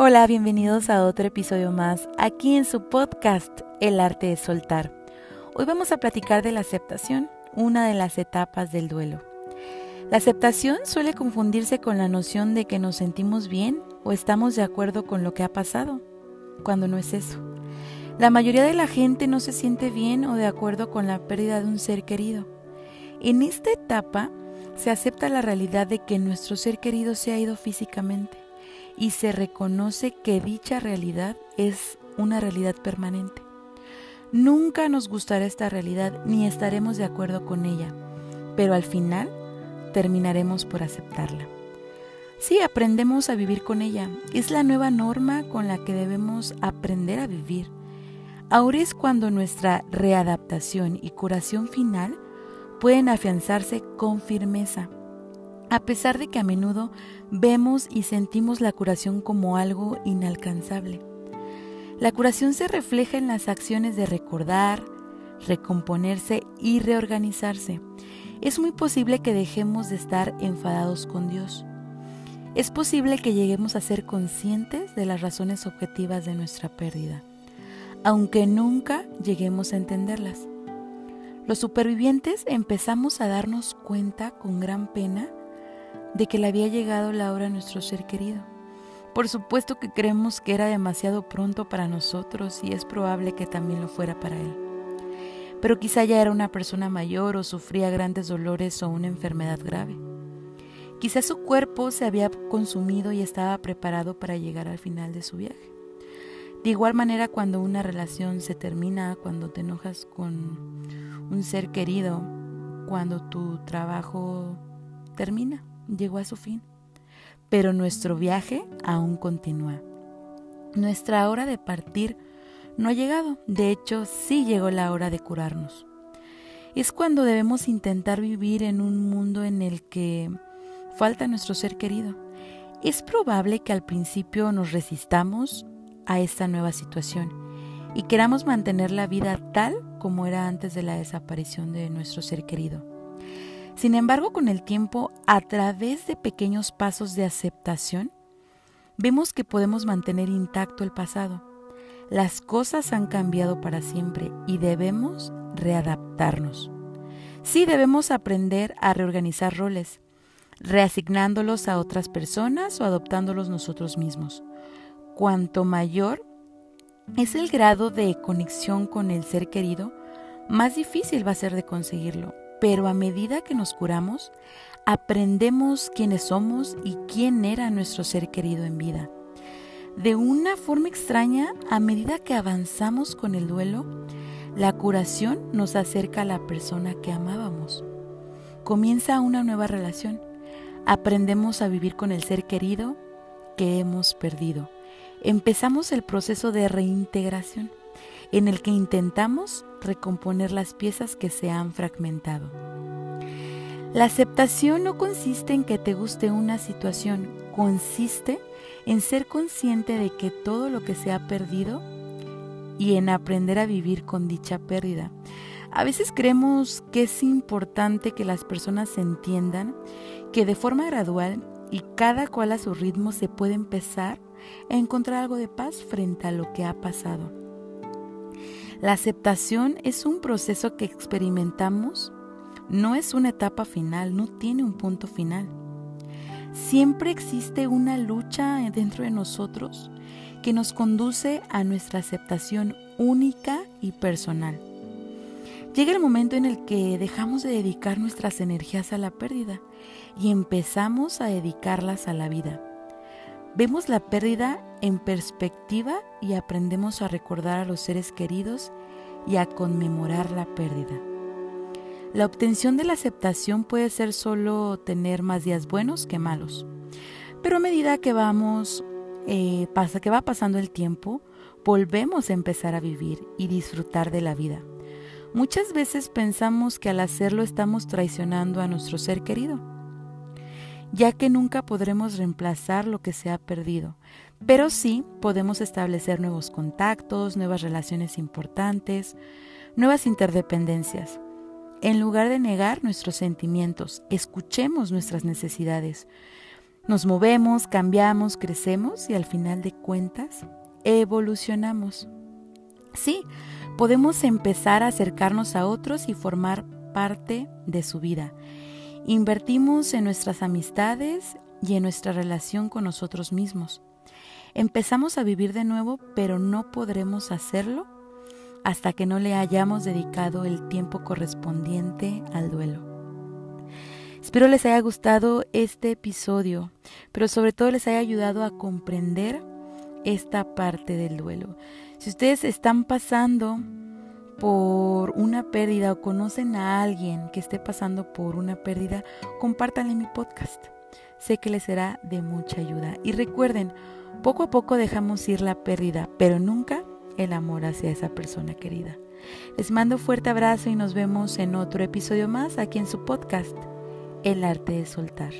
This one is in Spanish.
Hola, bienvenidos a otro episodio más aquí en su podcast El arte de soltar. Hoy vamos a platicar de la aceptación, una de las etapas del duelo. La aceptación suele confundirse con la noción de que nos sentimos bien o estamos de acuerdo con lo que ha pasado, cuando no es eso. La mayoría de la gente no se siente bien o de acuerdo con la pérdida de un ser querido. En esta etapa se acepta la realidad de que nuestro ser querido se ha ido físicamente y se reconoce que dicha realidad es una realidad permanente. Nunca nos gustará esta realidad ni estaremos de acuerdo con ella, pero al final terminaremos por aceptarla. Sí, aprendemos a vivir con ella. Es la nueva norma con la que debemos aprender a vivir. Ahora es cuando nuestra readaptación y curación final pueden afianzarse con firmeza a pesar de que a menudo vemos y sentimos la curación como algo inalcanzable. La curación se refleja en las acciones de recordar, recomponerse y reorganizarse. Es muy posible que dejemos de estar enfadados con Dios. Es posible que lleguemos a ser conscientes de las razones objetivas de nuestra pérdida, aunque nunca lleguemos a entenderlas. Los supervivientes empezamos a darnos cuenta con gran pena de que le había llegado la hora a nuestro ser querido. Por supuesto que creemos que era demasiado pronto para nosotros y es probable que también lo fuera para él. Pero quizá ya era una persona mayor o sufría grandes dolores o una enfermedad grave. Quizá su cuerpo se había consumido y estaba preparado para llegar al final de su viaje. De igual manera, cuando una relación se termina, cuando te enojas con un ser querido, cuando tu trabajo termina llegó a su fin, pero nuestro viaje aún continúa. Nuestra hora de partir no ha llegado, de hecho sí llegó la hora de curarnos. Es cuando debemos intentar vivir en un mundo en el que falta nuestro ser querido. Es probable que al principio nos resistamos a esta nueva situación y queramos mantener la vida tal como era antes de la desaparición de nuestro ser querido. Sin embargo, con el tiempo, a través de pequeños pasos de aceptación, vemos que podemos mantener intacto el pasado. Las cosas han cambiado para siempre y debemos readaptarnos. Sí debemos aprender a reorganizar roles, reasignándolos a otras personas o adoptándolos nosotros mismos. Cuanto mayor es el grado de conexión con el ser querido, más difícil va a ser de conseguirlo pero a medida que nos curamos, aprendemos quiénes somos y quién era nuestro ser querido en vida. De una forma extraña, a medida que avanzamos con el duelo, la curación nos acerca a la persona que amábamos. Comienza una nueva relación. Aprendemos a vivir con el ser querido que hemos perdido. Empezamos el proceso de reintegración en el que intentamos recomponer las piezas que se han fragmentado. La aceptación no consiste en que te guste una situación, consiste en ser consciente de que todo lo que se ha perdido y en aprender a vivir con dicha pérdida. A veces creemos que es importante que las personas entiendan que de forma gradual y cada cual a su ritmo se puede empezar a encontrar algo de paz frente a lo que ha pasado. La aceptación es un proceso que experimentamos, no es una etapa final, no tiene un punto final. Siempre existe una lucha dentro de nosotros que nos conduce a nuestra aceptación única y personal. Llega el momento en el que dejamos de dedicar nuestras energías a la pérdida y empezamos a dedicarlas a la vida. Vemos la pérdida en perspectiva y aprendemos a recordar a los seres queridos y a conmemorar la pérdida. La obtención de la aceptación puede ser solo tener más días buenos que malos, pero a medida que vamos, eh, pasa que va pasando el tiempo, volvemos a empezar a vivir y disfrutar de la vida. Muchas veces pensamos que al hacerlo estamos traicionando a nuestro ser querido ya que nunca podremos reemplazar lo que se ha perdido, pero sí podemos establecer nuevos contactos, nuevas relaciones importantes, nuevas interdependencias. En lugar de negar nuestros sentimientos, escuchemos nuestras necesidades. Nos movemos, cambiamos, crecemos y al final de cuentas evolucionamos. Sí, podemos empezar a acercarnos a otros y formar parte de su vida. Invertimos en nuestras amistades y en nuestra relación con nosotros mismos. Empezamos a vivir de nuevo, pero no podremos hacerlo hasta que no le hayamos dedicado el tiempo correspondiente al duelo. Espero les haya gustado este episodio, pero sobre todo les haya ayudado a comprender esta parte del duelo. Si ustedes están pasando por una pérdida o conocen a alguien que esté pasando por una pérdida, compártanle mi podcast. Sé que les será de mucha ayuda. Y recuerden, poco a poco dejamos ir la pérdida, pero nunca el amor hacia esa persona querida. Les mando fuerte abrazo y nos vemos en otro episodio más aquí en su podcast, El arte de soltar.